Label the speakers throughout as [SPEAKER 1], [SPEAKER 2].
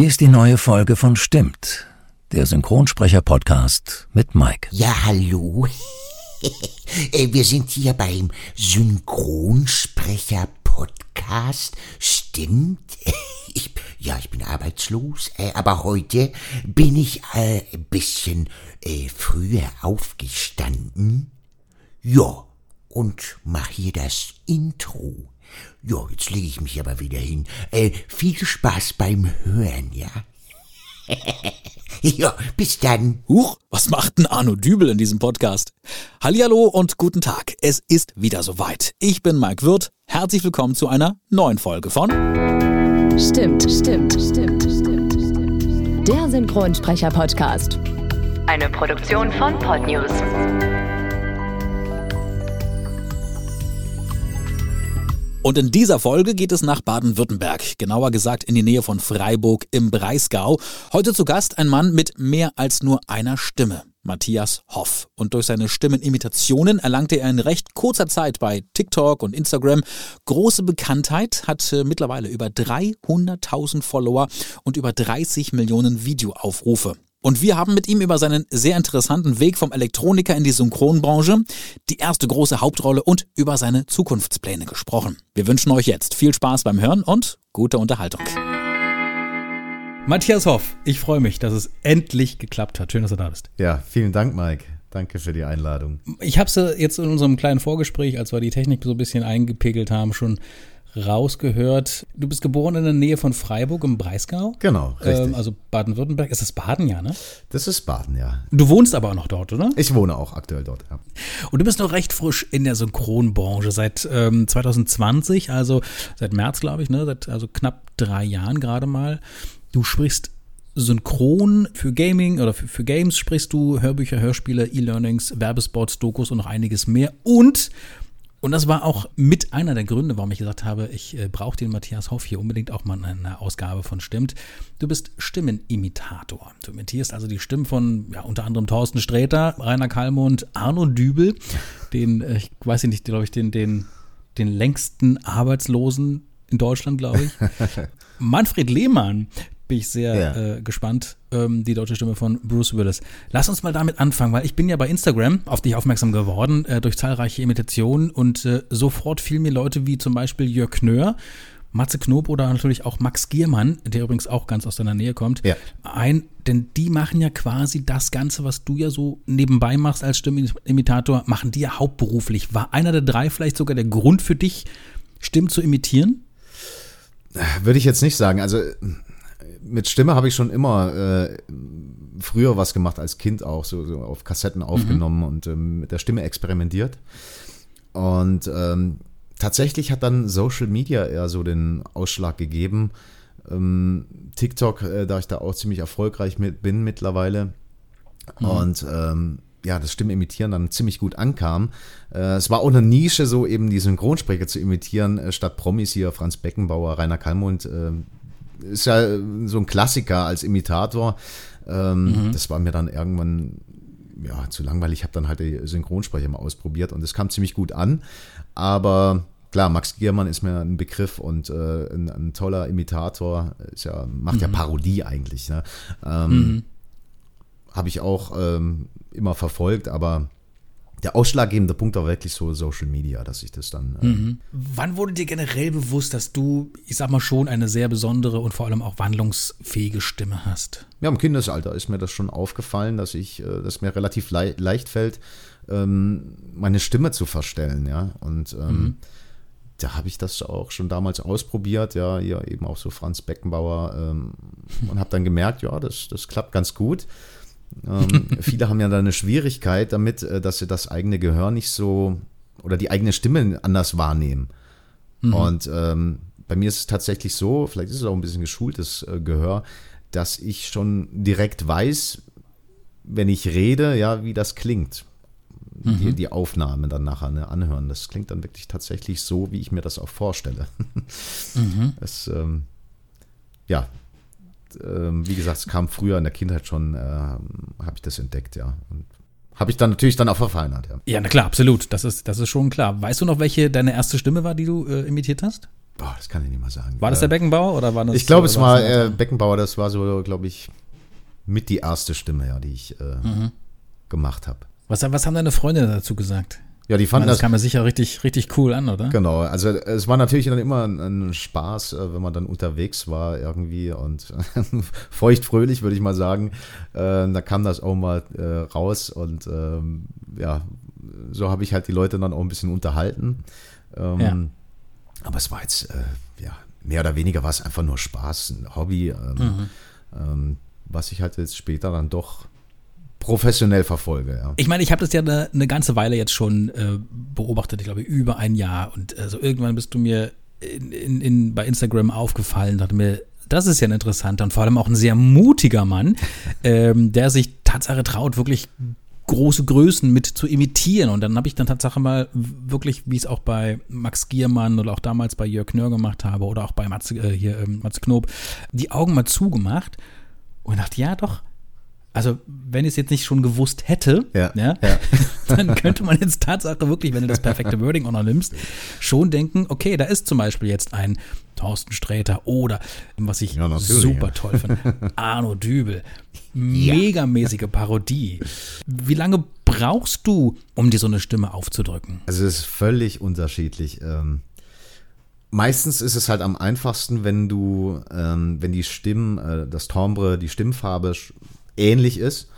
[SPEAKER 1] Hier ist die neue Folge von Stimmt, der Synchronsprecher-Podcast mit Mike.
[SPEAKER 2] Ja, hallo. Äh, wir sind hier beim Synchronsprecher-Podcast. Stimmt. Ich, ja, ich bin arbeitslos, äh, aber heute bin ich äh, ein bisschen früher aufgestanden. Ja, und mach hier das Intro. Ja, jetzt lege ich mich aber wieder hin. Äh, viel Spaß beim Hören, ja? ja, bis dann.
[SPEAKER 3] Huch, was macht denn Arno Dübel in diesem Podcast? Hallihallo und guten Tag. Es ist wieder soweit. Ich bin Mike Wirth. Herzlich willkommen zu einer neuen Folge von
[SPEAKER 4] Stimmt, stimmt, stimmt, stimmt, stimmt. Der Synchronsprecher-Podcast. Eine Produktion von Podnews.
[SPEAKER 3] Und in dieser Folge geht es nach Baden-Württemberg, genauer gesagt in die Nähe von Freiburg im Breisgau. Heute zu Gast ein Mann mit mehr als nur einer Stimme. Matthias Hoff. Und durch seine Stimmenimitationen erlangte er in recht kurzer Zeit bei TikTok und Instagram große Bekanntheit, hat äh, mittlerweile über 300.000 Follower und über 30 Millionen Videoaufrufe. Und wir haben mit ihm über seinen sehr interessanten Weg vom Elektroniker in die Synchronbranche, die erste große Hauptrolle und über seine Zukunftspläne gesprochen. Wir wünschen euch jetzt viel Spaß beim Hören und gute Unterhaltung.
[SPEAKER 5] Matthias Hoff, ich freue mich, dass es endlich geklappt hat. Schön, dass du da bist.
[SPEAKER 6] Ja, vielen Dank, Mike. Danke für die Einladung.
[SPEAKER 5] Ich habe es jetzt in unserem kleinen Vorgespräch, als wir die Technik so ein bisschen eingepegelt haben, schon rausgehört. Du bist geboren in der Nähe von Freiburg im Breisgau.
[SPEAKER 6] Genau, richtig.
[SPEAKER 5] Ähm, also Baden-Württemberg. Ist das Baden, ja, ne?
[SPEAKER 6] Das ist Baden, ja.
[SPEAKER 5] Du wohnst aber auch noch dort, oder?
[SPEAKER 6] Ich wohne auch aktuell dort, ja.
[SPEAKER 5] Und du bist noch recht frisch in der Synchronbranche seit ähm, 2020, also seit März, glaube ich, ne? Seit also knapp drei Jahren gerade mal. Du sprichst synchron für Gaming oder für, für Games sprichst du Hörbücher, Hörspiele, E-Learnings, Werbespots, Dokus und noch einiges mehr. Und und das war auch mit einer der Gründe, warum ich gesagt habe, ich äh, brauche den Matthias Hoff hier unbedingt auch mal in einer Ausgabe von Stimmt. Du bist Stimmenimitator. Du imitierst also die Stimmen von ja, unter anderem Thorsten Sträter, Rainer Kallmund, Arno Dübel, den, äh, ich weiß nicht, glaube ich, den, den, den längsten Arbeitslosen in Deutschland, glaube ich. Manfred Lehmann, bin ich sehr ja. äh, gespannt, ähm, die deutsche Stimme von Bruce Willis. Lass uns mal damit anfangen, weil ich bin ja bei Instagram auf dich aufmerksam geworden äh, durch zahlreiche Imitationen und äh, sofort fielen mir Leute wie zum Beispiel Jörg Knör, Matze Knob oder natürlich auch Max Giermann, der übrigens auch ganz aus deiner Nähe kommt, ja. ein, denn die machen ja quasi das Ganze, was du ja so nebenbei machst als Stimmenimitator, machen die ja hauptberuflich. War einer der drei vielleicht sogar der Grund für dich, Stimmen zu imitieren?
[SPEAKER 6] Würde ich jetzt nicht sagen. Also mit Stimme habe ich schon immer äh, früher was gemacht als Kind auch, so, so auf Kassetten aufgenommen mhm. und ähm, mit der Stimme experimentiert. Und ähm, tatsächlich hat dann Social Media eher so den Ausschlag gegeben. Ähm, TikTok, äh, da ich da auch ziemlich erfolgreich mit bin mittlerweile. Mhm. Und ähm, ja, das Stimmimitieren dann ziemlich gut ankam. Äh, es war auch eine Nische, so eben die Synchronsprecher zu imitieren, äh, statt Promis hier, Franz Beckenbauer, Rainer Kallmund, äh, ist ja so ein Klassiker als Imitator. Ähm, mhm. Das war mir dann irgendwann ja, zu langweilig. Ich habe dann halt die Synchronsprecher mal ausprobiert und es kam ziemlich gut an. Aber klar, Max Giermann ist mir ein Begriff und äh, ein, ein, toller Imitator. Ist ja, macht mhm. ja Parodie eigentlich. Ne? Ähm, mhm. Habe ich auch ähm, immer verfolgt, aber der ausschlaggebende Punkt war wirklich so Social Media, dass ich das dann. Äh
[SPEAKER 5] mhm. Wann wurde dir generell bewusst, dass du, ich sag mal schon, eine sehr besondere und vor allem auch wandlungsfähige Stimme hast?
[SPEAKER 6] Ja, im Kindesalter ist mir das schon aufgefallen, dass ich, äh, dass mir relativ le leicht fällt, ähm, meine Stimme zu verstellen, ja. Und ähm, mhm. da habe ich das auch schon damals ausprobiert, ja, hier eben auch so Franz Beckenbauer ähm, und habe dann gemerkt, ja, das, das klappt ganz gut. Ähm, viele haben ja da eine Schwierigkeit damit, äh, dass sie das eigene Gehör nicht so oder die eigene Stimme anders wahrnehmen. Mhm. Und ähm, bei mir ist es tatsächlich so, vielleicht ist es auch ein bisschen geschultes äh, Gehör, dass ich schon direkt weiß, wenn ich rede, ja, wie das klingt. Mhm. Die, die Aufnahme dann nachher ne, anhören. Das klingt dann wirklich tatsächlich so, wie ich mir das auch vorstelle. Mhm. Das, ähm, ja, ähm, wie gesagt, es kam früher in der Kindheit schon, äh, habe ich das entdeckt, ja. Und habe ich dann natürlich dann auch verfeinert, ja.
[SPEAKER 5] Ja, na klar, absolut. Das ist, das ist schon klar. Weißt du noch, welche deine erste Stimme war, die du äh, imitiert hast?
[SPEAKER 6] Boah, das kann ich nicht mal sagen.
[SPEAKER 5] War das der Beckenbauer oder war das?
[SPEAKER 6] Ich glaube, es
[SPEAKER 5] oder
[SPEAKER 6] war äh, Beckenbauer, das war so, glaube ich, mit die erste Stimme, ja, die ich äh,
[SPEAKER 5] Mhm.
[SPEAKER 6] gemacht habe.
[SPEAKER 5] Was, was haben deine Freunde dazu gesagt?
[SPEAKER 6] Ja, die
[SPEAKER 5] Ich meine,
[SPEAKER 6] fanden
[SPEAKER 5] das
[SPEAKER 6] das,
[SPEAKER 5] kam ja sicher richtig, richtig cool an, oder?
[SPEAKER 6] genau. Also es war natürlich dann immer ein, ein Spaß, äh, wenn man dann unterwegs war irgendwie und feuchtfröhlich, würde ich mal sagen. Äh, da kam das auch mal äh, raus und ähm, ja, so habe ich halt die Leute dann auch ein bisschen unterhalten. Ähm,
[SPEAKER 5] Ja.
[SPEAKER 6] Aber es war jetzt, äh, ja, mehr oder weniger war es einfach nur Spaß, ein Hobby, ähm, ähm, was ich halt jetzt später dann doch professionell verfolge. Ja.
[SPEAKER 5] Ich meine, ich habe das ja eine, eine ganze Weile jetzt schon äh, beobachtet, ich glaube über ein Jahr. Und äh, so irgendwann bist du mir in, in, in, bei Instagram aufgefallen, dachte mir, das ist ja ein interessanter und vor allem auch ein sehr mutiger Mann, ähm, der sich Tatsache traut, wirklich große Größen mit zu imitieren. Und dann habe ich dann Tatsache mal wirklich, wie es auch bei Max Giermann oder auch damals bei Jörg Knör gemacht habe oder auch bei Matze, äh, hier, ähm, Matze Knob, die Augen mal zugemacht und dachte, ja doch, also wenn ich es jetzt nicht schon gewusst hätte,
[SPEAKER 6] Ja,
[SPEAKER 5] ja,
[SPEAKER 6] ja.
[SPEAKER 5] dann könnte man jetzt Tatsache wirklich, wenn du das perfekte Wording auch noch nimmst, schon denken, okay, da ist zum Beispiel jetzt ein Thorsten Sträter oder, was ich super toll finde, Arno Dübel. Megamäßige Parodie. Wie lange brauchst du, um dir so eine Stimme aufzudrücken?
[SPEAKER 6] Also es ist völlig unterschiedlich. Ähm, meistens ist es halt am einfachsten, wenn du, ähm, wenn die Stimmen, äh, das Timbre, die Stimmfarbe ähnlich ist.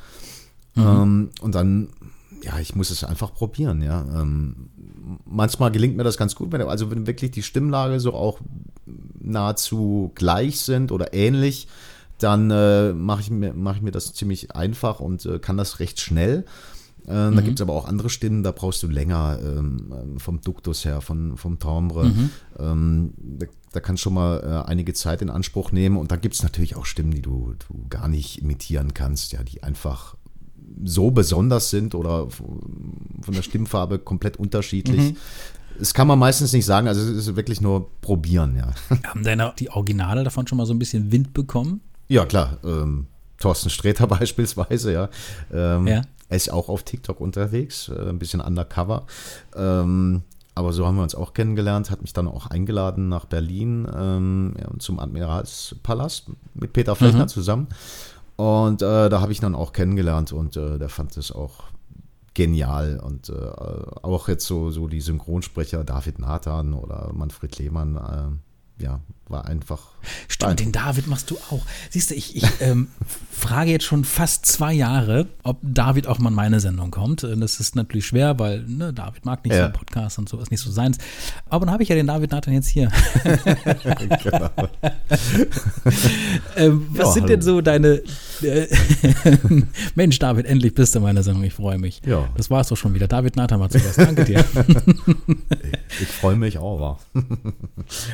[SPEAKER 6] Ähm, und dann, ja, ich muss es einfach probieren, ja. Ähm, manchmal gelingt mir das ganz gut, wenn, also wenn wirklich die Stimmlage so auch nahezu gleich sind oder ähnlich, dann äh, mache ich, mir- mach ich mir das ziemlich einfach und äh, kann das recht schnell. Äh, Da gibt es aber auch andere Stimmen, da brauchst du länger ähm, ähm, vom Duktus her, von, vom Timbre. Ähm, da, da kannst du schon mal äh, einige Zeit in Anspruch nehmen. Und da gibt es natürlich auch Stimmen, die du, du gar nicht imitieren kannst, ja, die einfach so besonders sind oder von der Stimmfarbe komplett unterschiedlich. Das kann man meistens nicht sagen, also es ist wirklich nur probieren, ja.
[SPEAKER 5] Haben deine die Originale davon schon mal so ein bisschen Wind bekommen?
[SPEAKER 6] Ja, klar. Ähm, Thorsten Sträter beispielsweise, ja. Ähm,
[SPEAKER 5] Ja.
[SPEAKER 6] Er ist auch auf TikTok unterwegs, äh, ein bisschen undercover. Ähm, aber so haben wir uns auch kennengelernt, hat mich dann auch eingeladen nach Berlin ähm, ja, zum Admiralspalast mit Peter Fechner zusammen. Und äh, da habe ich dann auch kennengelernt und äh, der fand es auch genial. Und äh, auch jetzt so, so die Synchronsprecher David Nathan oder Manfred Lehmann, äh, ja, war einfach.
[SPEAKER 5] Stimmt, den David machst du auch. Siehst du, ich, ich ähm, frage jetzt schon fast zwei Jahre, ob David auch mal in meine Sendung kommt. Äh, Das ist natürlich schwer, weil ne, David mag nicht
[SPEAKER 6] Ja.
[SPEAKER 5] so einen Podcast und so ist nicht so seins. Aber dann habe ich ja den David Nathan jetzt hier.
[SPEAKER 6] genau.
[SPEAKER 5] ähm, was
[SPEAKER 6] Ja,
[SPEAKER 5] sind
[SPEAKER 6] hallo.
[SPEAKER 5] denn so deine. Äh, Mensch, David, endlich bist du in meiner Sendung. Ich freue mich.
[SPEAKER 6] Ja.
[SPEAKER 5] Das war's doch schon wieder. David Nathan war zu Gast. Danke dir.
[SPEAKER 6] Ich freue mich auch. wa?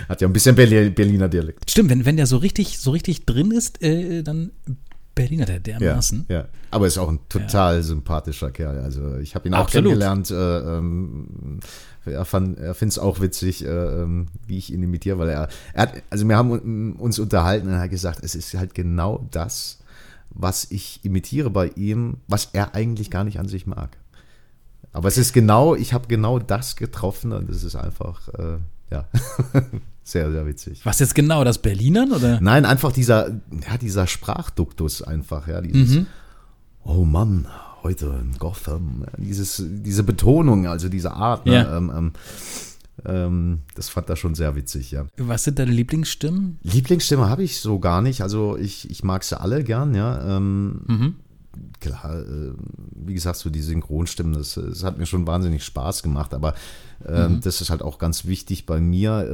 [SPEAKER 6] Hat ja ein bisschen Berli- Berliner Dialekt.
[SPEAKER 5] Stimmt, wenn, wenn der so richtig, so richtig drin ist, äh, dann Berliner der
[SPEAKER 6] Ja,
[SPEAKER 5] dermaßen.
[SPEAKER 6] ja. Aber ist auch ein total sympathischer Kerl. Also ich habe ihn auch
[SPEAKER 5] Absolut.
[SPEAKER 6] kennengelernt. Äh, ähm, er, fand- er findet es auch witzig, äh, ähm, wie ich ihn imitiere, weil er, er hat, also wir haben un- uns unterhalten und er hat gesagt, es ist halt genau das, was ich imitiere bei ihm, was er eigentlich gar nicht an sich mag. Aber es ist genau, ich habe genau das getroffen und es ist einfach, äh, ja, sehr, sehr witzig.
[SPEAKER 5] Was jetzt genau, das Berlinern oder?
[SPEAKER 6] Nein, einfach dieser, ja, dieser Sprachduktus einfach, ja, dieses, oh Mann, heute in Gotham, dieses, diese Betonung, also diese Art, ne,
[SPEAKER 5] Ja.
[SPEAKER 6] ähm, ähm, ähm, das fand er schon sehr witzig, ja.
[SPEAKER 5] Was sind deine Lieblingsstimmen?
[SPEAKER 6] Lieblingsstimme habe ich so gar nicht, also ich, ich mag sie alle gern, ja. Ähm, Klar, äh, wie gesagt, so die Synchronstimmen, das, das hat mir schon wahnsinnig Spaß gemacht, aber ähm, das ist halt auch ganz wichtig bei mir.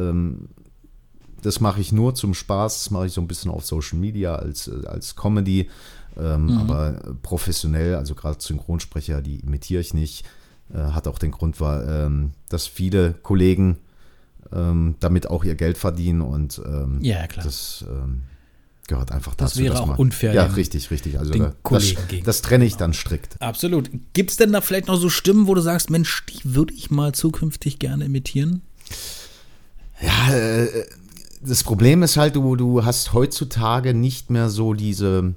[SPEAKER 6] Das mache ich nur zum Spaß, das mache ich so ein bisschen auf Social Media als, äh, als Comedy, ähm, aber äh, professionell, also gerade Synchronsprecher, die imitiere ich nicht. Äh, hat auch den Grund, war, ähm, dass viele Kollegen ähm, damit auch ihr Geld verdienen und ähm,
[SPEAKER 5] Ja, klar.
[SPEAKER 6] das ähm, gehört einfach
[SPEAKER 5] Das
[SPEAKER 6] dazu.
[SPEAKER 5] wäre
[SPEAKER 6] dass
[SPEAKER 5] auch
[SPEAKER 6] man-
[SPEAKER 5] unfair
[SPEAKER 6] Ja, richtig, richtig. Also da,
[SPEAKER 5] Kollegen
[SPEAKER 6] das, das trenne ich dann strikt.
[SPEAKER 5] Absolut. Gibt es denn da vielleicht noch so Stimmen, wo du sagst, Mensch, die würde ich mal zukünftig gerne imitieren?
[SPEAKER 6] Ja, äh, das Problem ist halt, du, du hast heutzutage nicht mehr so diese,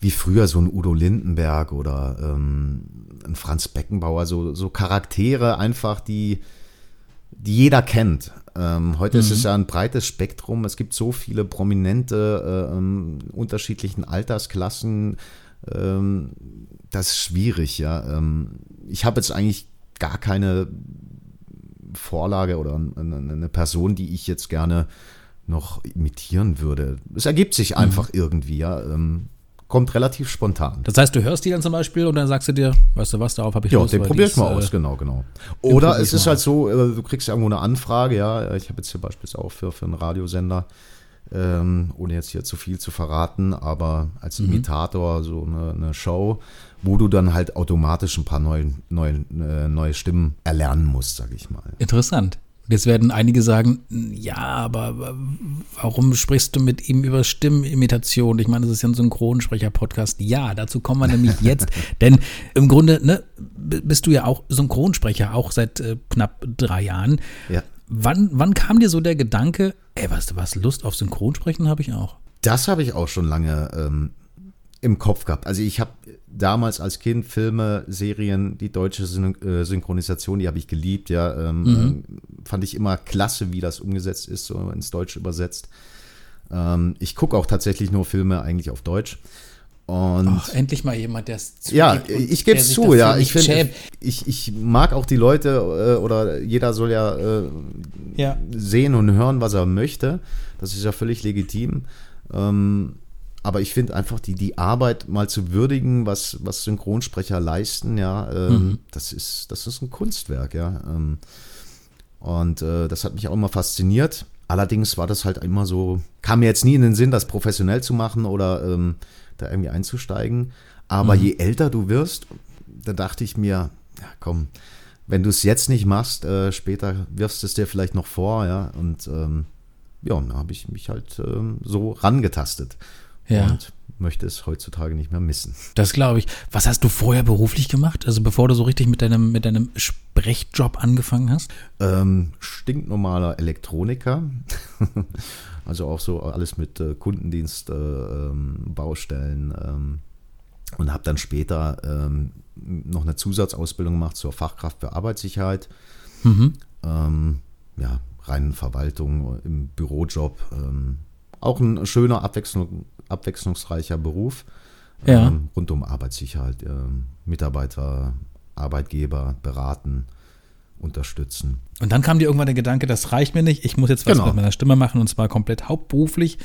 [SPEAKER 6] wie früher so ein Udo Lindenberg oder ähm, ein Franz Beckenbauer, so, so Charaktere einfach, die, die jeder kennt. Ähm, heute ist es ja ein breites Spektrum. Es gibt so viele prominente, äh, ähm, unterschiedlichen Altersklassen. Ähm, das ist schwierig, ja. Ähm, ich habe jetzt eigentlich gar keine Vorlage oder eine, Person, die ich jetzt gerne noch imitieren würde. Es ergibt sich einfach mhm. irgendwie, ja. Ähm, kommt relativ spontan.
[SPEAKER 5] Das heißt, du hörst die dann zum Beispiel und dann sagst du dir, weißt du was, darauf habe ich
[SPEAKER 6] Ja, Lust, den probier ich mal äh, aus, genau, genau. Oder es ist halt so, äh, du kriegst irgendwo eine Anfrage, ja, ich habe jetzt hier beispielsweise auch für, für einen Radiosender, ähm, ohne jetzt hier zu viel zu verraten, aber als mhm. Imitator so eine, eine, Show, wo du dann halt automatisch ein paar neue, neue, äh, neue Stimmen erlernen musst, sag ich mal.
[SPEAKER 5] Interessant. Jetzt werden einige sagen, ja, aber warum sprichst du mit ihm über Stimmenimitation? Ich meine, das ist ja ein Synchronsprecher-Podcast. Ja, dazu kommen wir nämlich jetzt. Denn im Grunde ne, bist du ja auch Synchronsprecher, auch seit äh, knapp drei Jahren. Ja. Wann, wann kam dir so der Gedanke, ey, weißt du was, Lust auf Synchronsprechen habe ich auch?
[SPEAKER 6] Das habe ich auch schon lange ähm, im Kopf gehabt. Also ich habe damals als Kind Filme, Serien, die deutsche äh, Synchronisation, die habe ich geliebt, ja. Ähm, mhm. Fand ich immer klasse, wie das umgesetzt ist, so ins Deutsche übersetzt. Ähm, ich gucke auch tatsächlich nur Filme eigentlich auf Deutsch. Und
[SPEAKER 5] Ach, endlich mal jemand, der
[SPEAKER 6] es. Ja, ich gebe es zu, ja. Ich, find, ich, ich mag auch die Leute äh, oder jeder soll ja, äh, ja, sehen und hören, was er möchte. Das ist ja völlig legitim. Ähm, aber ich finde einfach die, die Arbeit mal zu würdigen, was, was Synchronsprecher leisten, ja, ähm, mhm. das, ist, das ist ein Kunstwerk, ja. Ähm, und äh, das hat mich auch immer fasziniert. Allerdings war das halt immer so, kam mir jetzt nie in den Sinn, das professionell zu machen oder ähm, da irgendwie einzusteigen. Aber mhm. je älter du wirst, da dachte ich mir, ja komm, wenn du es jetzt nicht machst, äh, später wirfst es dir vielleicht noch vor, ja. Und ähm, ja, da habe ich mich halt ähm, so rangetastet ja. und möchte es heutzutage nicht mehr missen.
[SPEAKER 5] Das glaube ich. Was hast du vorher beruflich gemacht? Also bevor du so richtig mit deinem, mit deinem Sprechjob angefangen hast?
[SPEAKER 6] Ähm, stinknormaler Elektroniker. also auch so alles mit äh, Kundendienst, äh, ähm, Baustellen. Ähm, und habe dann später ähm, noch eine Zusatzausbildung gemacht zur Fachkraft für Arbeitssicherheit. Mhm. Ähm, ja, reinen Verwaltung im Bürojob. Ähm, auch ein schöner Abwechslung, abwechslungsreicher Beruf ja. ähm, rund um Arbeitssicherheit, äh, Mitarbeiter, Arbeitgeber beraten, unterstützen.
[SPEAKER 5] Und dann kam dir irgendwann der Gedanke, das reicht mir nicht, ich muss jetzt was genau. mit meiner Stimme machen und zwar komplett hauptberuflich.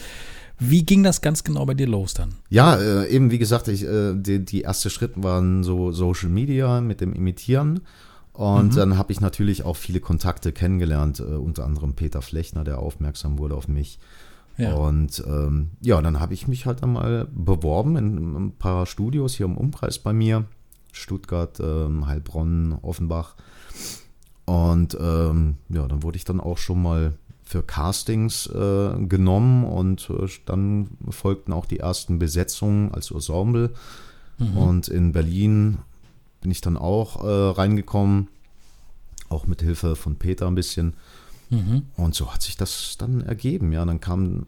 [SPEAKER 5] Wie ging das ganz genau bei dir los dann?
[SPEAKER 6] Ja, äh, eben wie gesagt, ich, äh, die, die ersten Schritte waren so Social Media mit dem Imitieren. Und mhm. dann habe ich natürlich auch viele Kontakte kennengelernt, äh, unter anderem Peter Flechner, der aufmerksam wurde auf mich. Ja. Und ähm, ja, dann habe ich mich halt einmal beworben in, ein paar Studios hier im Umkreis bei mir. Stuttgart, ähm, Heilbronn, Offenbach. Und ähm, ja, dann wurde ich dann auch schon mal für Castings äh, genommen und äh, dann folgten auch die ersten Besetzungen als Ensemble. Mhm. Und in Berlin bin ich dann auch äh, reingekommen, auch mit Hilfe von Peter ein bisschen. Mhm. Und so hat sich das dann ergeben. Ja, dann kam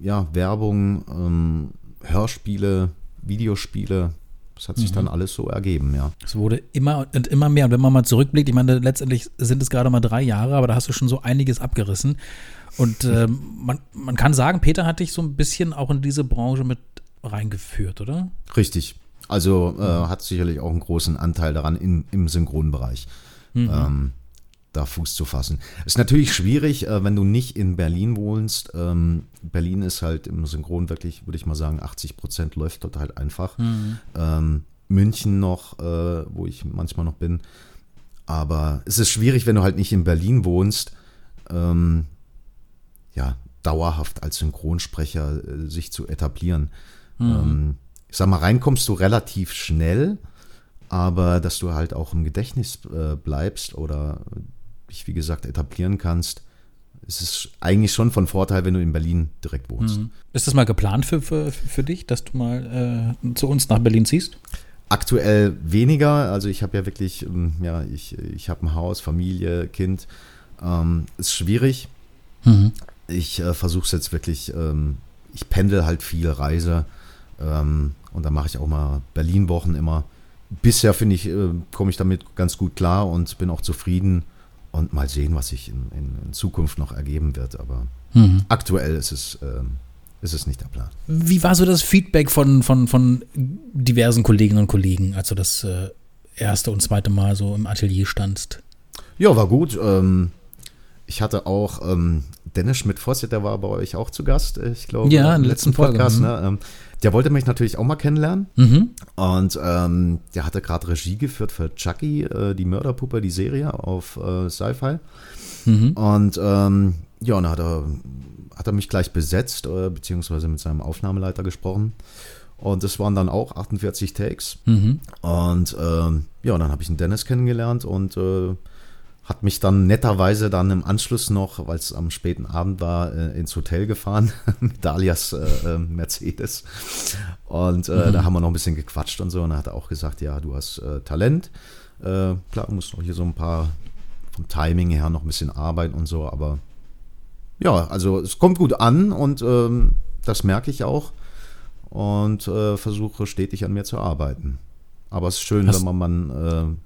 [SPEAKER 6] ja Werbung, ähm, Hörspiele, Videospiele. Das hat sich mhm. dann alles so ergeben, ja.
[SPEAKER 5] Es wurde immer und immer mehr. Und wenn man mal zurückblickt, ich meine, letztendlich sind es gerade mal drei Jahre, aber da hast du schon so einiges abgerissen. Und äh, man, man kann sagen, Peter hat dich so ein bisschen auch in diese Branche mit reingeführt, oder?
[SPEAKER 6] Richtig. Also äh, hat sicherlich auch einen großen Anteil daran im, im Synchronbereich. Mhm. Ähm, da Fuß zu fassen. Ist natürlich schwierig, äh, wenn du nicht in Berlin wohnst. Ähm, Berlin ist halt im Synchron wirklich, würde ich mal sagen, 80 Prozent läuft dort halt einfach. Mhm. Ähm, München noch, äh, wo ich manchmal noch bin. Aber es ist schwierig, wenn du halt nicht in Berlin wohnst, ähm, ja, dauerhaft als Synchronsprecher äh, sich zu etablieren. Mhm. ich sag mal, reinkommst du relativ schnell, aber dass du halt auch im Gedächtnis bleibst oder dich, wie gesagt, etablieren kannst, ist es eigentlich schon von Vorteil, wenn du in Berlin direkt wohnst. Mhm.
[SPEAKER 5] Ist das mal geplant für, für, für dich, dass du mal äh, zu uns nach Berlin ziehst?
[SPEAKER 6] Aktuell weniger. Also ich habe ja wirklich, ähm, ja, ich, ich habe ein Haus, Familie, Kind. Ähm, ist schwierig. Mhm. Ich äh, versuche es jetzt wirklich, ähm, ich pendel halt viel, reise. Ähm, und dann mache ich auch mal Berlin-Wochen immer. Bisher finde ich, äh, komme ich damit ganz gut klar und bin auch zufrieden und mal sehen, was sich in, in, in Zukunft noch ergeben wird. Aber
[SPEAKER 5] Mhm.
[SPEAKER 6] aktuell ist es, ähm, ist es nicht der Plan.
[SPEAKER 5] Wie war so das Feedback von, von, von diversen Kolleginnen und Kollegen, als du das äh, erste und zweite Mal so im Atelier standst?
[SPEAKER 6] Ja, war gut. Ähm, ich hatte auch ähm, Dennis Schmidt-Voss, der war bei euch auch zu Gast, äh, ich glaube.
[SPEAKER 5] Ja,
[SPEAKER 6] im
[SPEAKER 5] letzten Folge,
[SPEAKER 6] Podcast.
[SPEAKER 5] mhm.
[SPEAKER 6] Ne? Ähm, der wollte mich natürlich auch mal kennenlernen.
[SPEAKER 5] Mhm.
[SPEAKER 6] Und ähm, der hatte gerade Regie geführt für Chucky, äh, die Mörderpuppe, die Serie auf äh, Sci-Fi.
[SPEAKER 5] Mhm.
[SPEAKER 6] Und ähm, ja, dann hat er, hat er mich gleich besetzt, äh, beziehungsweise mit seinem Aufnahmeleiter gesprochen. Und das waren dann auch 48 Takes.
[SPEAKER 5] Mhm.
[SPEAKER 6] Und ähm, ja, dann habe ich einen Dennis kennengelernt und äh, hat mich dann netterweise dann im Anschluss noch, weil es am späten Abend war, äh, ins Hotel gefahren mit Dalias äh, äh, Mercedes. Und äh, da haben wir noch ein bisschen gequatscht und so. Und er hat auch gesagt, ja, du hast äh, Talent. Äh, klar, du musst noch hier so ein paar vom Timing her noch ein bisschen arbeiten und so, aber ja, also es kommt gut an und ähm, das merke ich auch und versuche stetig an mir zu arbeiten. Aber es ist schön,
[SPEAKER 5] Hast-
[SPEAKER 6] wenn man, man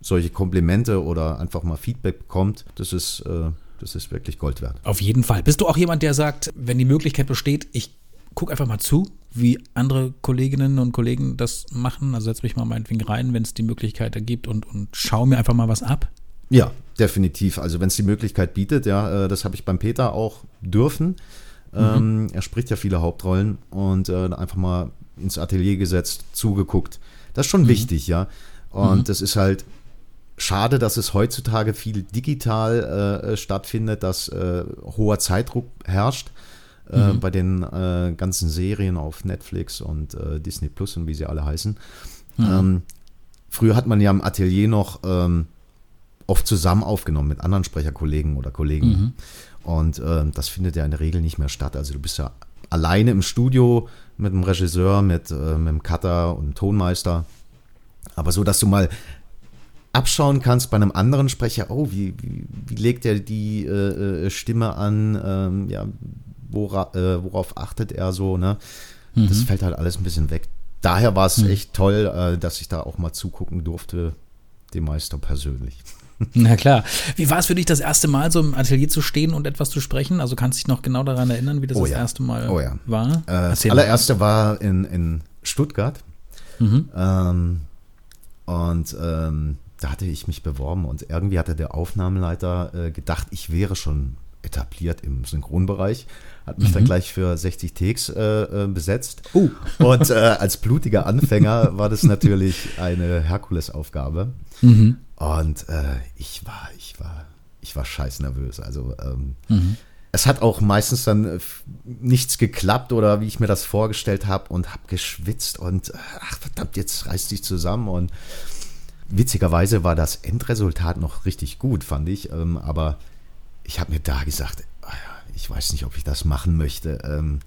[SPEAKER 6] solche Komplimente oder einfach mal Feedback bekommt. Das ist, äh, das ist wirklich Gold wert.
[SPEAKER 5] Auf jeden Fall. Bist du auch jemand, der sagt, wenn die Möglichkeit besteht, ich gucke einfach mal zu, wie andere Kolleginnen und Kollegen das machen? Also setz mich mal meinetwegen rein, wenn es die Möglichkeit ergibt und, und schau mir einfach mal was ab.
[SPEAKER 6] Ja, definitiv. Also wenn es die Möglichkeit bietet, ja, äh, das habe ich beim Peter auch dürfen. Ähm, er spricht ja viele Hauptrollen und äh, einfach mal ins Atelier gesetzt, zugeguckt. Das ist schon wichtig, ja. Und das ist halt schade, dass es heutzutage viel digital äh, stattfindet, dass äh, hoher Zeitdruck herrscht äh, bei den äh, ganzen Serien auf Netflix und äh, Disney Plus und wie sie alle heißen. Ähm, früher hat man ja im Atelier noch ähm, oft zusammen aufgenommen mit anderen Sprecherkollegen oder Kollegen. Und ähm, das findet ja in der Regel nicht mehr statt. Also du bist ja alleine im Studio mit dem Regisseur, mit, äh, mit dem Cutter und dem Tonmeister. Aber so, dass du mal abschauen kannst bei einem anderen Sprecher, oh, wie, wie, wie legt er die äh, äh, Stimme an, ähm, ja, wora, äh, worauf achtet er so, ne? Das fällt halt alles ein bisschen weg. Daher war es echt toll, äh, dass ich da auch mal zugucken durfte, dem Meister persönlich.
[SPEAKER 5] Na klar. Wie war es für dich, das erste Mal so im Atelier zu stehen und etwas zu sprechen? Also kannst du dich noch genau daran erinnern, wie das
[SPEAKER 6] Oh
[SPEAKER 5] das
[SPEAKER 6] ja.
[SPEAKER 5] erste Mal
[SPEAKER 6] Oh ja.
[SPEAKER 5] war?
[SPEAKER 6] Äh, das
[SPEAKER 5] Erzähl mal.
[SPEAKER 6] allererste war in, in Stuttgart.
[SPEAKER 5] Mhm.
[SPEAKER 6] Ähm, und ähm, da hatte ich mich beworben und irgendwie hatte der Aufnahmeleiter äh, gedacht, ich wäre schon etabliert im Synchronbereich. Hat mich dann gleich für 60 Takes äh, äh, besetzt.
[SPEAKER 5] Uh.
[SPEAKER 6] Und äh, als blutiger Anfänger war das natürlich eine Herkulesaufgabe.
[SPEAKER 5] Mhm.
[SPEAKER 6] Und äh, ich war, ich war, ich war scheiß nervös. Also ähm, es hat auch meistens dann äh, nichts geklappt oder wie ich mir das vorgestellt habe und habe geschwitzt und ach verdammt, jetzt reißt dich zusammen und witzigerweise war das Endresultat noch richtig gut, fand ich. Ähm, aber ich habe mir da gesagt, ah ich weiß nicht, ob ich das machen möchte. Ähm,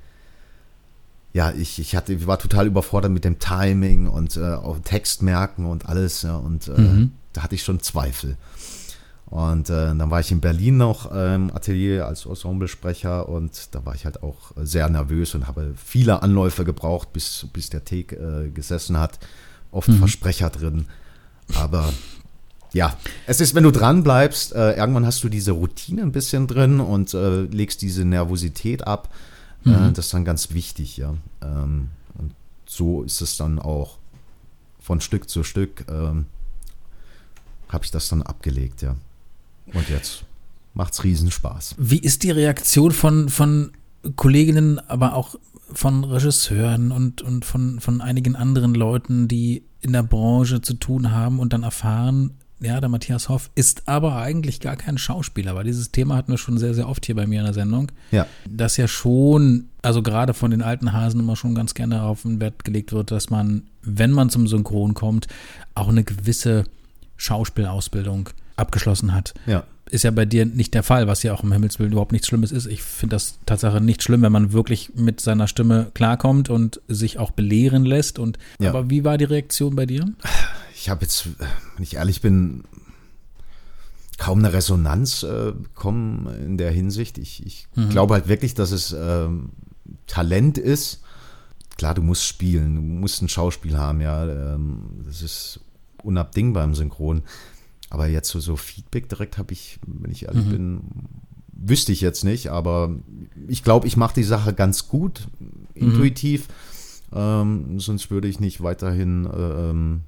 [SPEAKER 6] ja, ich, ich hatte, ich war total überfordert mit dem Timing und äh, auch Text merken und alles. Ja, und äh, da hatte ich schon Zweifel. Und äh, dann war ich in Berlin noch äh, im Atelier als Ensemblesprecher und da war ich halt auch sehr nervös und habe viele Anläufe gebraucht, bis, bis der Take äh, gesessen hat. Oft Versprecher drin. Aber ja, es ist, wenn du dran bleibst, äh, irgendwann hast du diese Routine ein bisschen drin und äh, legst diese Nervosität ab. Äh, das ist dann ganz wichtig, ja. Ähm, und so ist es dann auch von Stück zu Stück ähm, habe ich das dann abgelegt, ja. Und jetzt macht's riesen Spaß.
[SPEAKER 5] Wie ist die Reaktion von, von Kolleginnen, aber auch von Regisseuren und, und von, von einigen anderen Leuten, die in der Branche zu tun haben und dann erfahren, ja, der Matthias Hoff ist aber eigentlich gar kein Schauspieler, weil dieses Thema hatten wir schon sehr, sehr oft hier bei mir in der Sendung.
[SPEAKER 6] Ja.
[SPEAKER 5] Dass ja schon, also gerade von den alten Hasen immer schon ganz gerne auf den Wert gelegt wird, dass man, wenn man zum Synchron kommt, auch eine gewisse Schauspielausbildung abgeschlossen hat
[SPEAKER 6] Ja.
[SPEAKER 5] Ist ja bei dir nicht der Fall, was ja auch im Himmelswillen überhaupt nichts Schlimmes ist. Ich finde das Tatsache nicht schlimm, wenn man wirklich mit seiner Stimme klarkommt und sich auch belehren lässt. Und
[SPEAKER 6] Ja.
[SPEAKER 5] aber wie war die Reaktion bei dir?
[SPEAKER 6] Ich habe jetzt, äh, wenn ich ehrlich bin, kaum eine Resonanz äh, bekommen in der Hinsicht. Ich, ich glaube halt wirklich, dass es ähm, Talent ist. Klar, du musst spielen, du musst ein Schauspiel haben, ja. Ähm, das ist unabdingbar im Synchron. Aber jetzt so, so Feedback direkt habe ich, wenn ich ehrlich bin, wüsste ich jetzt nicht, aber ich glaube, ich mache die Sache ganz gut, intuitiv. Ähm, sonst würde ich nicht weiterhin äh, ähm,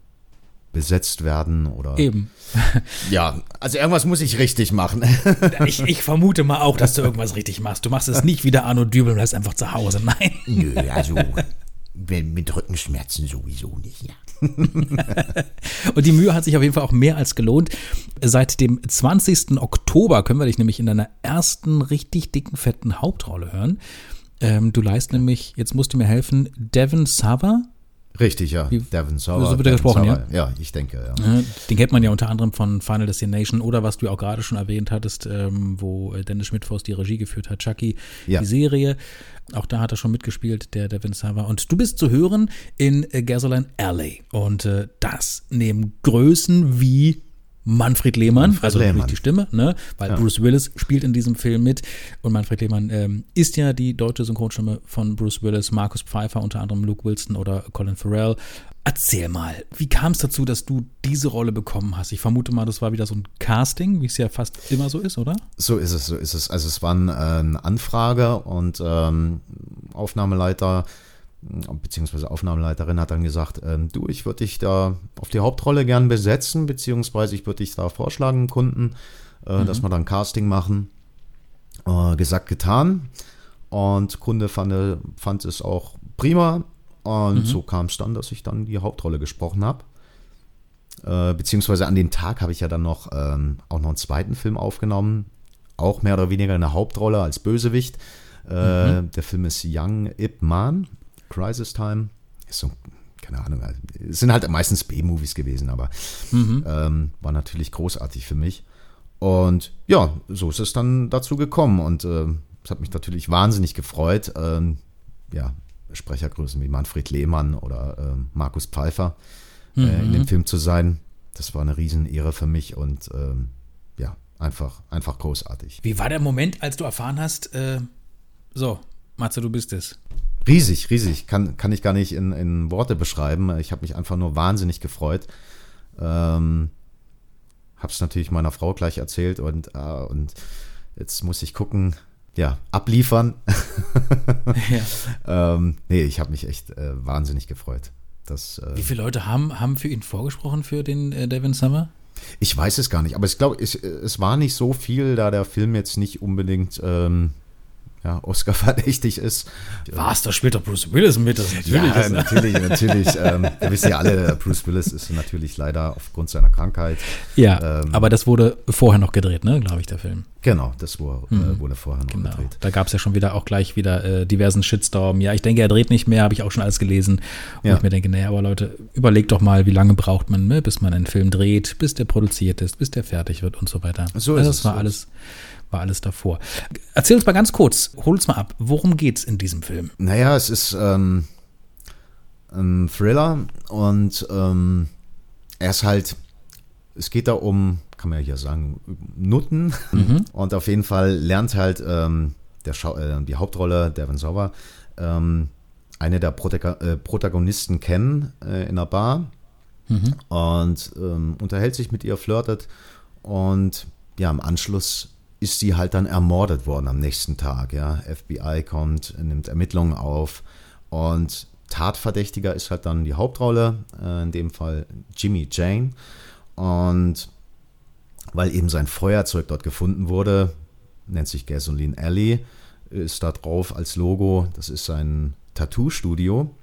[SPEAKER 6] besetzt werden oder.
[SPEAKER 5] Eben.
[SPEAKER 6] Ja, also irgendwas muss ich richtig machen.
[SPEAKER 5] Ich, ich vermute mal auch, dass du irgendwas richtig machst. Du machst es nicht wieder Arno Dübel und bleibst einfach zu Hause. Nein.
[SPEAKER 2] Nö, also mit Rückenschmerzen sowieso nicht, ja.
[SPEAKER 5] Und die Mühe hat sich auf jeden Fall auch mehr als gelohnt. Seit dem 20. Oktober können wir dich nämlich in deiner ersten richtig dicken, fetten Hauptrolle hören. Ähm, du leist nämlich, jetzt musst du mir helfen, Devon Sawa.
[SPEAKER 6] Richtig, ja.
[SPEAKER 5] Wie-
[SPEAKER 6] Devin Sauer.
[SPEAKER 5] so wird er gesprochen,
[SPEAKER 6] Sauer. Ja, ich denke, ja.
[SPEAKER 5] Ja, Den kennt man ja unter anderem von Final Destination oder was du auch gerade schon erwähnt hattest, ähm, wo äh, Dennis Schmidt-Faust die Regie geführt hat, Chucky,
[SPEAKER 6] Ja.
[SPEAKER 5] die Serie. Auch da hat er schon mitgespielt, der Devin Sawa. Und du bist zu hören in äh, Gasoline Alley. Und äh, das neben Größen wie Manfred Lehmann,
[SPEAKER 6] Manfred
[SPEAKER 5] also
[SPEAKER 6] Lehmann.
[SPEAKER 5] die Stimme, ne? weil Bruce Willis spielt in diesem Film mit. Und Manfred Lehmann ähm, ist ja die deutsche Synchronstimme von Bruce Willis, Markus Pfeiffer, unter anderem Luke Wilson oder Colin Farrell. Erzähl mal, wie kam es dazu, dass du diese Rolle bekommen hast? Ich vermute mal, das war wieder so ein Casting, wie es ja fast immer so ist, oder?
[SPEAKER 6] So ist es, so ist es. Also es war ein, äh, eine Anfrage und ähm, Aufnahmeleiter beziehungsweise Aufnahmeleiterin hat dann gesagt, ähm, du, ich würde dich da auf die Hauptrolle gern besetzen, beziehungsweise ich würde dich da vorschlagen, Kunden, äh, dass wir dann Casting machen. Äh, gesagt, getan. Und Kunde fand, fand es auch prima. Und so kam es dann, dass ich dann die Hauptrolle gesprochen habe. Äh, beziehungsweise an dem Tag habe ich ja dann noch ähm, auch noch einen zweiten Film aufgenommen, auch mehr oder weniger eine Hauptrolle als Bösewicht. Äh, Der Film ist Young Ip Man, Crisis Time. Ist so, keine Ahnung, also, es sind halt meistens B-Movies gewesen, aber ähm, war natürlich großartig für mich. Und ja, so ist es dann dazu gekommen und äh, es hat mich natürlich wahnsinnig gefreut. Ähm, ja, Sprechergrößen wie Manfred Lehmann oder ähm, Markus Pfeiffer äh, in dem Film zu sein. Das war eine Riesenehre für mich und ähm, ja, einfach, einfach großartig.
[SPEAKER 5] Wie war der Moment, als du erfahren hast, äh, so, Matze, du bist es?
[SPEAKER 6] Riesig, riesig. Kann, kann ich gar nicht in, in Worte beschreiben. Ich habe mich einfach nur wahnsinnig gefreut. Ähm, habe es natürlich meiner Frau gleich erzählt und, äh, und jetzt muss ich gucken, ja, abliefern. ähm, nee, ich habe mich echt äh, wahnsinnig gefreut. Das, äh,
[SPEAKER 5] Wie viele Leute haben, haben für ihn vorgesprochen, für den äh, Devin Summer?
[SPEAKER 6] ich weiß es gar nicht, aber ich glaube, es, es war nicht so viel, da der Film jetzt nicht unbedingt ähm, ja, Oscar verdächtig ist.
[SPEAKER 5] Was, da spielt doch Bruce Willis mit, das ist
[SPEAKER 6] Ja,
[SPEAKER 5] natürlich. ist,
[SPEAKER 6] natürlich, natürlich. ähm, wir wissen ja alle, Bruce Willis ist natürlich leider aufgrund seiner Krankheit.
[SPEAKER 5] ja,
[SPEAKER 6] ähm,
[SPEAKER 5] aber das wurde vorher noch gedreht, ne, glaube ich, der Film.
[SPEAKER 6] Genau, das wurde, äh, wurde vorher noch
[SPEAKER 5] Genau.
[SPEAKER 6] gedreht.
[SPEAKER 5] Da gab es ja schon wieder auch gleich wieder äh, diversen Shitstorm. Ja, ich denke, er dreht nicht mehr, habe ich auch schon alles gelesen. Wo
[SPEAKER 6] Ja.
[SPEAKER 5] ich mir denke, naja, aber Leute, überlegt doch mal, wie lange braucht man, ne, bis man einen Film dreht, bis der produziert ist, bis der fertig wird und so weiter.
[SPEAKER 6] So
[SPEAKER 5] also
[SPEAKER 6] ist
[SPEAKER 5] das
[SPEAKER 6] es,
[SPEAKER 5] war
[SPEAKER 6] so
[SPEAKER 5] alles, war alles davor. Erzähl uns mal ganz kurz, hol uns mal ab, worum geht's in diesem Film?
[SPEAKER 6] Naja, es ist ähm, ein Thriller und ähm, er ist halt, es geht da um, kann man ja hier sagen, Nutten. Und auf jeden Fall lernt halt ähm, der Schau äh, die Hauptrolle, Devin Sauer, ähm, eine der Protaga äh, Protagonisten kennen äh, in einer Bar und ähm, unterhält sich mit ihr, flirtet und ja, im Anschluss ist sie halt dann ermordet worden am nächsten Tag. Ja, FBI kommt, nimmt Ermittlungen auf und Tatverdächtiger ist halt dann die Hauptrolle, äh, in dem Fall Jimmy Jane und weil eben sein Feuerzeug dort gefunden wurde, nennt sich Gasoline Alley, ist da drauf als Logo, das ist sein Tattoo-Studio,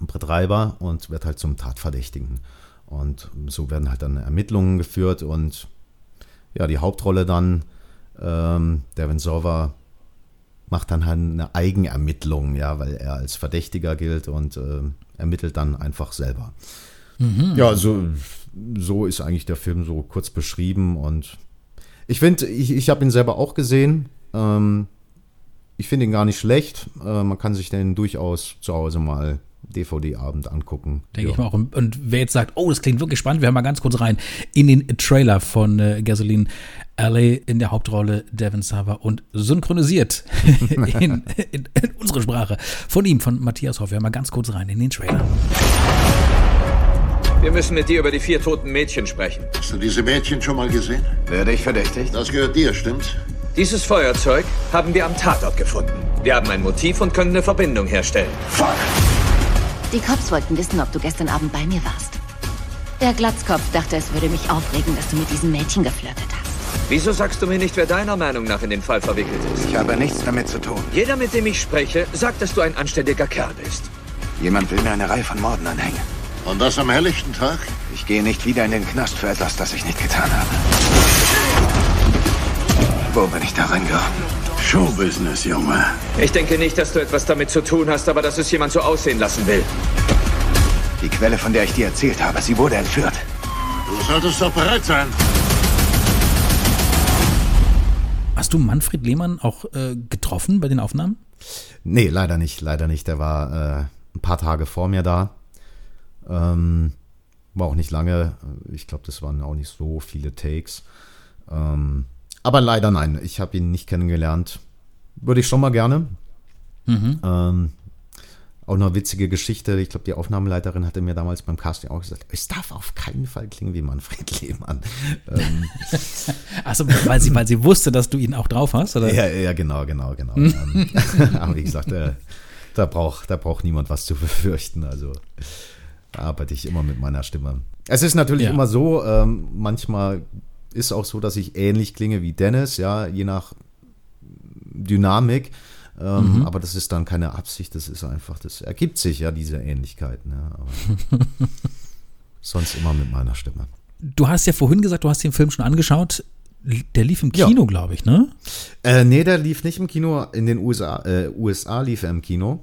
[SPEAKER 6] Betreiber und wird halt zum Tatverdächtigen. Und so werden halt dann Ermittlungen geführt und ja, die Hauptrolle dann, ähm, Devin Sauer macht dann halt eine Eigenermittlung, ja, weil er als Verdächtiger gilt und ähm, ermittelt dann einfach selber. Ja, so, so ist eigentlich der Film so kurz beschrieben und ich finde, ich, ich habe ihn selber auch gesehen. Ähm, ich finde ihn gar nicht schlecht. Äh, man kann sich den durchaus zu Hause mal DVD-Abend angucken.
[SPEAKER 5] Denke
[SPEAKER 6] Ja.
[SPEAKER 5] ich mal auch. Und wer jetzt sagt, oh, das klingt wirklich spannend, wir hören mal ganz kurz rein in den Trailer von äh, Gasoline Alley in der Hauptrolle Devin Sawa und synchronisiert in, in, in unsere Sprache von ihm, von Matthias Hoff. Wir hören mal ganz kurz rein in den Trailer.
[SPEAKER 7] Wir müssen mit dir über die vier toten Mädchen sprechen.
[SPEAKER 8] Hast du diese Mädchen schon mal gesehen?
[SPEAKER 9] Werde ich verdächtigt?
[SPEAKER 8] Das gehört dir, stimmt's?
[SPEAKER 7] Dieses Feuerzeug haben wir am Tatort gefunden. Wir haben ein Motiv und können eine Verbindung herstellen.
[SPEAKER 8] Fuck!
[SPEAKER 10] Die Cops wollten wissen, ob du gestern Abend bei mir warst. Der Glatzkopf dachte, es würde mich aufregen, dass du mit diesem Mädchen geflirtet hast.
[SPEAKER 7] Wieso sagst du mir nicht, wer deiner Meinung nach in den Fall verwickelt ist?
[SPEAKER 9] Ich habe nichts damit zu tun.
[SPEAKER 7] Jeder, mit dem ich spreche, sagt, dass du ein anständiger Kerl bist.
[SPEAKER 9] Jemand will mir eine Reihe von Morden anhängen.
[SPEAKER 8] Und das am helllichten Tag?
[SPEAKER 9] Ich gehe nicht wieder in den Knast für etwas, das ich nicht getan habe. Wo bin ich da reingekommen?
[SPEAKER 8] Showbusiness, Junge.
[SPEAKER 7] Ich denke nicht, dass du etwas damit zu tun hast, aber dass es jemand so aussehen lassen will.
[SPEAKER 9] Die Quelle, von der ich dir erzählt habe, sie wurde entführt.
[SPEAKER 8] Du solltest doch bereit sein.
[SPEAKER 5] Hast du Manfred Lehmann auch äh, getroffen bei den Aufnahmen?
[SPEAKER 6] Nee, leider nicht, leider nicht. Der war äh, ein paar Tage vor mir da. Ähm, war auch nicht lange. Ich glaube, das waren auch nicht so viele Takes. Ähm, aber leider nein, ich habe ihn nicht kennengelernt. Würde ich schon mal gerne.
[SPEAKER 5] Mhm.
[SPEAKER 6] Ähm, auch eine witzige Geschichte. Ich glaube, die Aufnahmeleiterin hatte mir damals beim Casting auch gesagt, es darf auf keinen Fall klingen wie Manfred Lehmann. Ähm,
[SPEAKER 5] Achso, weil sie, weil sie wusste, dass du ihn auch drauf hast, oder?
[SPEAKER 6] ja, ja, genau, genau, genau. Ähm, Aber wie gesagt, äh, da braucht da braucht niemand was zu befürchten. Also arbeite ich immer mit meiner Stimme. Es ist natürlich
[SPEAKER 5] Ja.
[SPEAKER 6] immer so, ähm, manchmal ist auch so, dass ich ähnlich klinge wie Dennis, ja, je nach Dynamik. Ähm, Aber das ist dann keine Absicht, das ist einfach, das ergibt sich ja, diese Ähnlichkeiten. Ja, sonst immer mit meiner Stimme.
[SPEAKER 5] Du hast ja vorhin gesagt, du hast den Film schon angeschaut. Der lief im
[SPEAKER 6] Ja.
[SPEAKER 5] Kino, glaube ich, ne?
[SPEAKER 6] Äh, nee, der lief nicht im Kino. In den USA, äh, USA lief er im Kino.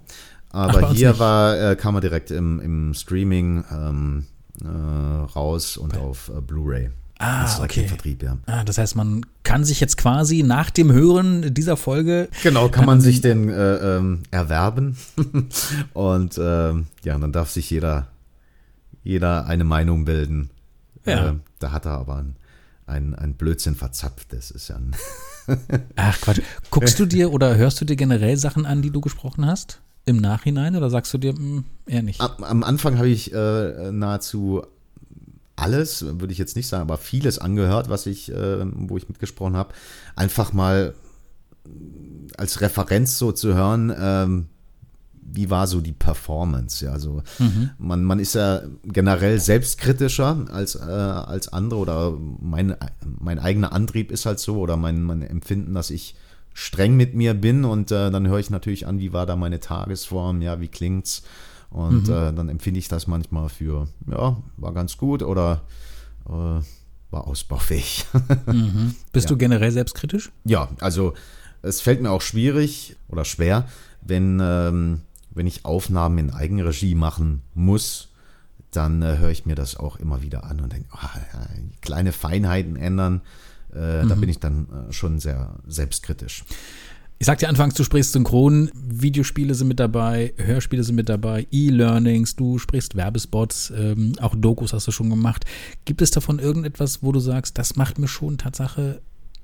[SPEAKER 5] Ach, bei
[SPEAKER 6] Aber
[SPEAKER 5] uns
[SPEAKER 6] hier
[SPEAKER 5] nicht.
[SPEAKER 6] war, äh, kam er direkt im, im Streaming ähm, äh, raus und auf äh, Blu-ray.
[SPEAKER 5] Ah, okay.
[SPEAKER 6] Vertrieb, ja.
[SPEAKER 5] Ah, das heißt, man kann sich jetzt quasi nach dem Hören dieser Folge
[SPEAKER 6] Genau, kann man sich den äh, ähm, erwerben. und ähm, ja, dann darf sich jeder, jeder eine Meinung bilden.
[SPEAKER 5] Ja.
[SPEAKER 6] Äh, da hat er aber ein, ein, ein Blödsinn verzapft. Das ist ja ein
[SPEAKER 5] Ach Quatsch. Guckst du dir oder hörst du dir generell Sachen an, die du gesprochen hast? Im Nachhinein oder sagst du dir, hm, eher nicht?
[SPEAKER 6] Am, am Anfang habe ich äh, nahezu alles, würde ich jetzt nicht sagen, aber vieles angehört, was ich, äh, wo ich mitgesprochen habe, einfach mal als Referenz so zu hören, ähm, wie war so die Performance? Ja, also man, man ist ja generell selbstkritischer als, äh, als andere oder mein, mein eigener Antrieb ist halt so oder mein, mein Empfinden, dass ich streng mit mir bin und äh, dann höre ich natürlich an, wie war da meine Tagesform, ja, wie klingt's und äh, dann empfinde ich das manchmal für, ja, war ganz gut oder äh, war ausbaufähig.
[SPEAKER 5] Bist du generell selbstkritisch?
[SPEAKER 6] Ja, also es fällt mir auch schwierig oder schwer, wenn, ähm, wenn ich Aufnahmen in Eigenregie machen muss, dann äh, höre ich mir das auch immer wieder an und denke, ah, ja, kleine Feinheiten ändern, äh, da bin ich dann äh, schon sehr selbstkritisch.
[SPEAKER 5] Ich sagte anfangs, du sprichst synchron, Videospiele sind mit dabei, Hörspiele sind mit dabei, E-Learnings, du sprichst Werbespots, ähm, auch Dokus hast du schon gemacht. Gibt es davon irgendetwas, wo du sagst, das macht mir schon Tatsache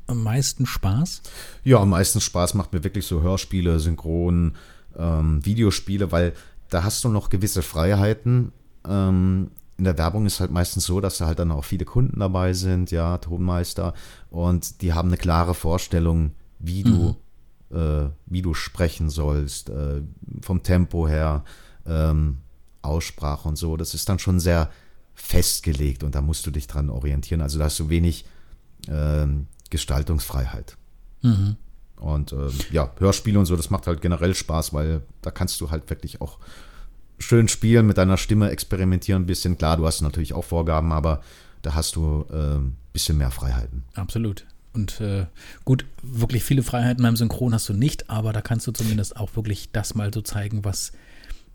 [SPEAKER 5] am meisten Spaß?
[SPEAKER 6] Ja, am meisten Spaß macht mir wirklich so Hörspiele, Synchron, ähm, Videospiele, weil da hast du noch gewisse Freiheiten. Ähm, in der Werbung ist halt meistens so, dass da halt dann auch viele Kunden dabei sind, ja, Tonmeister, und die haben eine klare Vorstellung, wie du, äh, wie du sprechen sollst, äh, vom Tempo her, ähm, Aussprache und so. Das ist dann schon sehr festgelegt und da musst du dich dran orientieren. Also da hast du wenig ähm, Gestaltungsfreiheit. Und ähm, ja, Hörspiele und so, das macht halt generell Spaß, weil da kannst du halt wirklich auch schön spielen, mit deiner Stimme experimentieren ein bisschen. Klar, du hast natürlich auch Vorgaben, aber da hast du ein ähm, bisschen mehr Freiheiten.
[SPEAKER 5] Absolut. Und äh, gut, wirklich viele Freiheiten beim Synchron hast du nicht, aber da kannst du zumindest auch wirklich das mal so zeigen, was,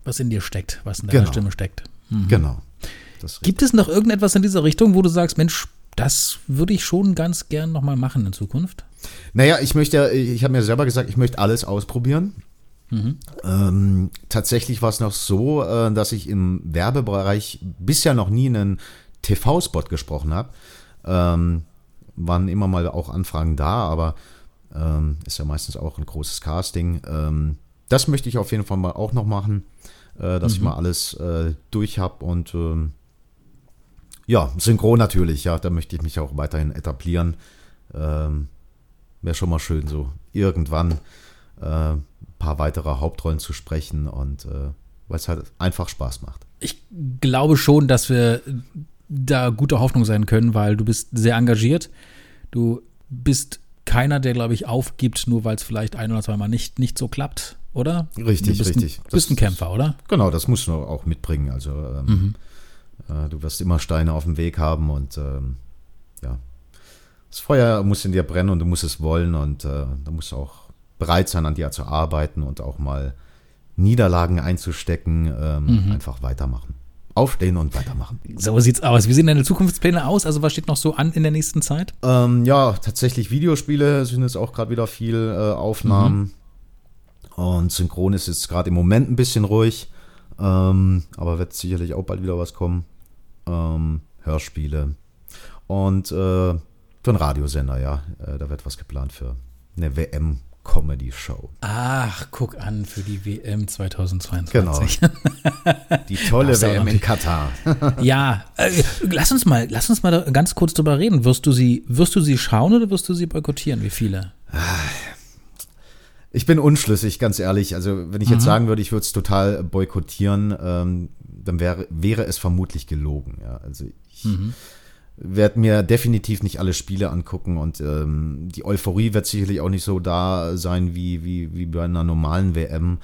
[SPEAKER 5] was in dir steckt, was in deiner
[SPEAKER 6] Genau.
[SPEAKER 5] Stimme steckt.
[SPEAKER 6] Genau. Das ist
[SPEAKER 5] Gibt es noch irgendetwas in dieser Richtung, wo du sagst, Mensch, das würde ich schon ganz gern nochmal machen in Zukunft?
[SPEAKER 6] Naja, ich möchte, ich habe mir selber gesagt, ich möchte alles ausprobieren. Ähm, tatsächlich war es noch so, äh, dass ich im Werbebereich bisher noch nie einen TV-Spot gesprochen habe. Ähm, waren immer mal auch Anfragen da, aber ähm, ist ja meistens auch ein großes Casting. Ähm, das möchte ich auf jeden Fall mal auch noch machen, äh, dass ich mal alles äh, durch habe und ähm, ja, Synchron natürlich, ja, da möchte ich mich auch weiterhin etablieren. Ähm, Wäre schon mal schön, so irgendwann äh, ein paar weitere Hauptrollen zu sprechen und äh, weil es halt einfach Spaß macht.
[SPEAKER 5] Ich glaube schon, dass wir da gute Hoffnung sein können, weil du bist sehr engagiert. Du bist keiner, der, glaube ich, aufgibt, nur weil es vielleicht ein oder zweimal nicht, nicht so klappt, oder?
[SPEAKER 6] Richtig,
[SPEAKER 5] du bist
[SPEAKER 6] richtig.
[SPEAKER 5] Ein, du bist ein Kämpfer, oder?
[SPEAKER 6] Genau, das musst du auch mitbringen. Also ähm, mhm. äh, du wirst immer Steine auf dem Weg haben und ähm, ja, das Feuer muss in dir brennen und du musst es wollen und äh, da musst du auch bereit sein, an dir zu arbeiten und auch mal Niederlagen einzustecken, ähm, mhm. einfach weitermachen. Aufstehen und weitermachen.
[SPEAKER 5] So sieht's aus. Wie sehen deine Zukunftspläne aus? Also was steht noch so an in der nächsten Zeit?
[SPEAKER 6] Ähm, ja, tatsächlich Videospiele sind jetzt auch gerade wieder viel äh, Aufnahmen. Mhm. Und Synchron ist jetzt gerade im Moment ein bisschen ruhig. Ähm, aber wird sicherlich auch bald wieder was kommen. Ähm, Hörspiele. Und äh, für einen Radiosender, ja. Äh, da wird was geplant für eine WM Comedy Show.
[SPEAKER 5] Ach, guck an für die WM 2022.
[SPEAKER 6] Genau. Die tolle WM in Katar.
[SPEAKER 5] ja, äh, lass uns mal, lass uns mal ganz kurz drüber reden. Wirst du sie, wirst du sie schauen oder wirst du sie boykottieren? Wie viele?
[SPEAKER 6] Ich bin unschlüssig, ganz ehrlich. Also, wenn ich jetzt mhm. sagen würde, ich würde es total boykottieren, ähm, dann wäre, wäre es vermutlich gelogen. Ja, also ich, mhm werde mir definitiv nicht alle Spiele angucken und ähm, die Euphorie wird sicherlich auch nicht so da sein wie, wie, wie bei einer normalen WM.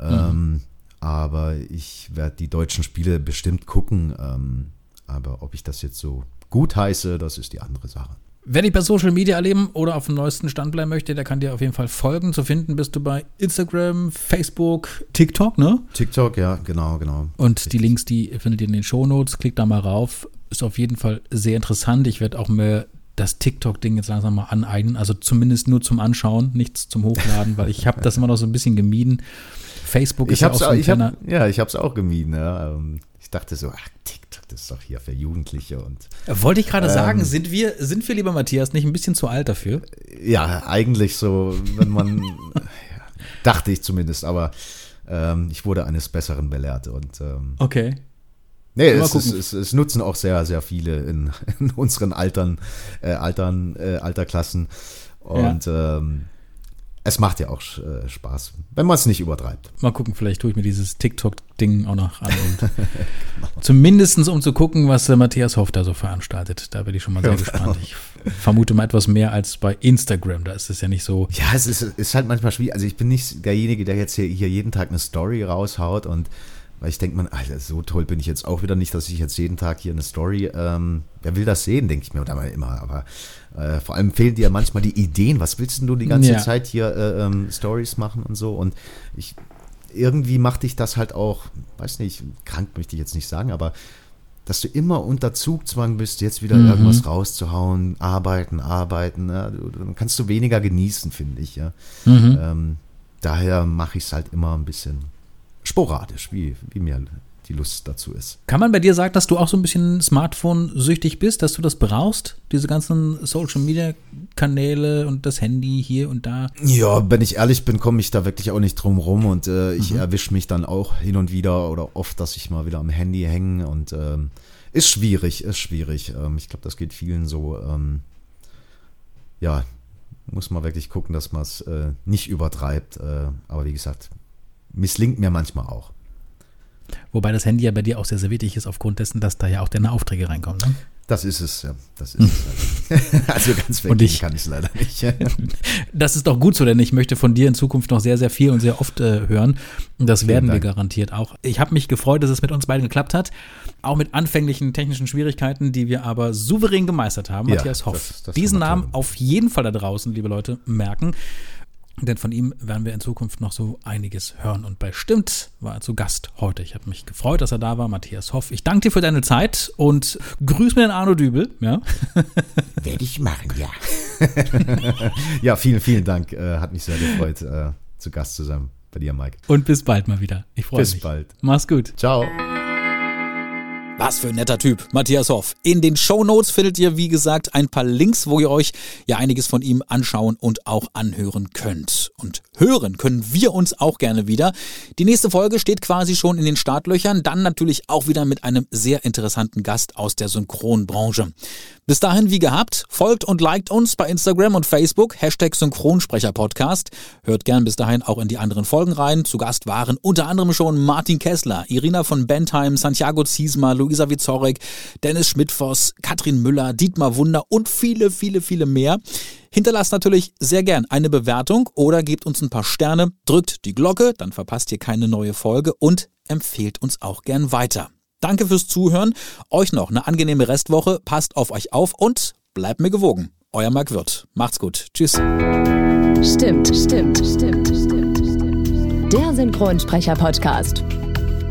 [SPEAKER 6] Ähm, mhm. Aber ich werde die deutschen Spiele bestimmt gucken. Ähm, aber ob ich das jetzt so gut heiße, das ist die andere Sache.
[SPEAKER 5] Wer dich bei Social Media erleben oder auf dem neuesten Stand bleiben möchte, der kann dir auf jeden Fall folgen. Zu finden bist du bei Instagram, Facebook, TikTok, ne?
[SPEAKER 6] TikTok, ja, genau, genau.
[SPEAKER 5] Und Richtig. die Links, die findet ihr in den Shownotes. Klickt da mal rauf ist auf jeden Fall sehr interessant. Ich werde auch mir das TikTok-Ding jetzt langsam mal aneignen. Also zumindest nur zum Anschauen, nichts zum Hochladen, weil ich habe das immer noch so ein bisschen gemieden. Facebook ist
[SPEAKER 6] ich ja auch
[SPEAKER 5] so ein
[SPEAKER 6] ich hab, Ja, ich habe es auch gemieden. Ja. Ähm, ich dachte so, ach, TikTok, das ist doch hier für Jugendliche. und
[SPEAKER 5] Wollte ich gerade ähm, sagen, sind wir, sind wir, lieber Matthias, nicht ein bisschen zu alt dafür?
[SPEAKER 6] Ja, eigentlich so, wenn man, dachte ich zumindest, aber ähm, ich wurde eines Besseren belehrt. Und, ähm,
[SPEAKER 5] okay.
[SPEAKER 6] Nee, es, es, es, es, nutzen auch sehr, sehr viele in, in unseren Altern, äh, Altern, äh, Alterklassen. Und ja. ähm, es macht ja auch äh, Spaß, wenn man es nicht übertreibt.
[SPEAKER 5] Mal gucken, vielleicht tue ich mir dieses TikTok-Ding auch noch an. genau. Zumindest um zu gucken, was der Matthias Hoff da so veranstaltet. Da bin ich schon mal sehr gespannt. Ich vermute mal etwas mehr als bei Instagram. Da ist es ja nicht so.
[SPEAKER 6] Ja, es ist, ist halt manchmal schwierig. Also ich bin nicht derjenige, der jetzt hier, hier jeden Tag eine Story raushaut und weil ich denke, man, Alter, so toll bin ich jetzt auch wieder nicht, dass ich jetzt jeden Tag hier eine Story, ähm, wer will das sehen, denke ich mir oder immer. Aber äh, vor allem fehlen dir ja manchmal die Ideen. Was willst denn du die ganze ja. Zeit hier äh, ähm, Stories machen und so? Und ich irgendwie macht dich das halt auch, weiß nicht, krank möchte ich jetzt nicht sagen, aber dass du immer unter Zugzwang bist, jetzt wieder mhm. irgendwas rauszuhauen, arbeiten, arbeiten, ja, dann kannst du weniger genießen, finde ich, ja. Mhm. Ähm, daher mache ich es halt immer ein bisschen sporadisch, wie, wie mir die Lust dazu ist.
[SPEAKER 5] Kann man bei dir sagen, dass du auch so ein bisschen Smartphone-süchtig bist, dass du das brauchst? Diese ganzen Social-Media-Kanäle und das Handy hier und da?
[SPEAKER 6] Ja, wenn ich ehrlich bin, komme ich da wirklich auch nicht drum rum und äh, ich mhm. erwische mich dann auch hin und wieder oder oft, dass ich mal wieder am Handy hänge und ähm, ist schwierig, ist schwierig. Ähm, ich glaube, das geht vielen so. Ähm, ja, muss man wirklich gucken, dass man es äh, nicht übertreibt. Äh, aber wie gesagt, misslingt mir manchmal auch.
[SPEAKER 5] Wobei das Handy ja bei dir auch sehr, sehr wichtig ist, aufgrund dessen, dass da ja auch deine Aufträge reinkommen. Ne?
[SPEAKER 6] Das ist es, ja. Das ist es. also ganz weg ich, kann ich es leider nicht.
[SPEAKER 5] das ist doch gut so, denn ich möchte von dir in Zukunft noch sehr, sehr viel und sehr oft äh, hören. Und das werden wir garantiert auch. Ich habe mich gefreut, dass es mit uns beiden geklappt hat. Auch mit anfänglichen technischen Schwierigkeiten, die wir aber souverän gemeistert haben. Ja, Matthias Hoff. Das, das Diesen Namen auf jeden Fall da draußen, liebe Leute, merken. Denn von ihm werden wir in Zukunft noch so einiges hören. Und bei Stimmt war er zu Gast heute. Ich habe mich gefreut, dass er da war, Matthias Hoff. Ich danke dir für deine Zeit und grüß mir den Arno Dübel. Ja?
[SPEAKER 2] Werde ich machen, ja.
[SPEAKER 6] ja, vielen, vielen Dank. Äh, hat mich sehr gefreut, äh, zu Gast zu sein bei dir, Mike.
[SPEAKER 5] Und bis bald mal wieder. Ich freue mich.
[SPEAKER 6] Bis bald.
[SPEAKER 5] Mach's gut.
[SPEAKER 6] Ciao.
[SPEAKER 5] Was für ein netter Typ, Matthias Hoff. In den Show Notes findet ihr, wie gesagt, ein paar Links, wo ihr euch ja einiges von ihm anschauen und auch anhören könnt. Und hören können wir uns auch gerne wieder. Die nächste Folge steht quasi schon in den Startlöchern, dann natürlich auch wieder mit einem sehr interessanten Gast aus der Synchronbranche. Bis dahin, wie gehabt, folgt und liked uns bei Instagram und Facebook, Hashtag Synchronsprecher-Podcast. Hört gern bis dahin auch in die anderen Folgen rein. Zu Gast waren unter anderem schon Martin Kessler, Irina von Bentheim, Santiago Ziesma, Luisa Wizorek, Dennis Schmidtfoss, Katrin Müller, Dietmar Wunder und viele, viele, viele mehr. Hinterlasst natürlich sehr gern eine Bewertung oder gebt uns ein paar Sterne, drückt die Glocke, dann verpasst ihr keine neue Folge und empfehlt uns auch gern weiter. Danke fürs Zuhören. Euch noch eine angenehme Restwoche. Passt auf euch auf und bleibt mir gewogen. Euer Marc Wirth. Macht's gut. Tschüss.
[SPEAKER 4] Stimmt, stimmt, stimmt, stimmt, stimmt. Der Synchronsprecher-Podcast.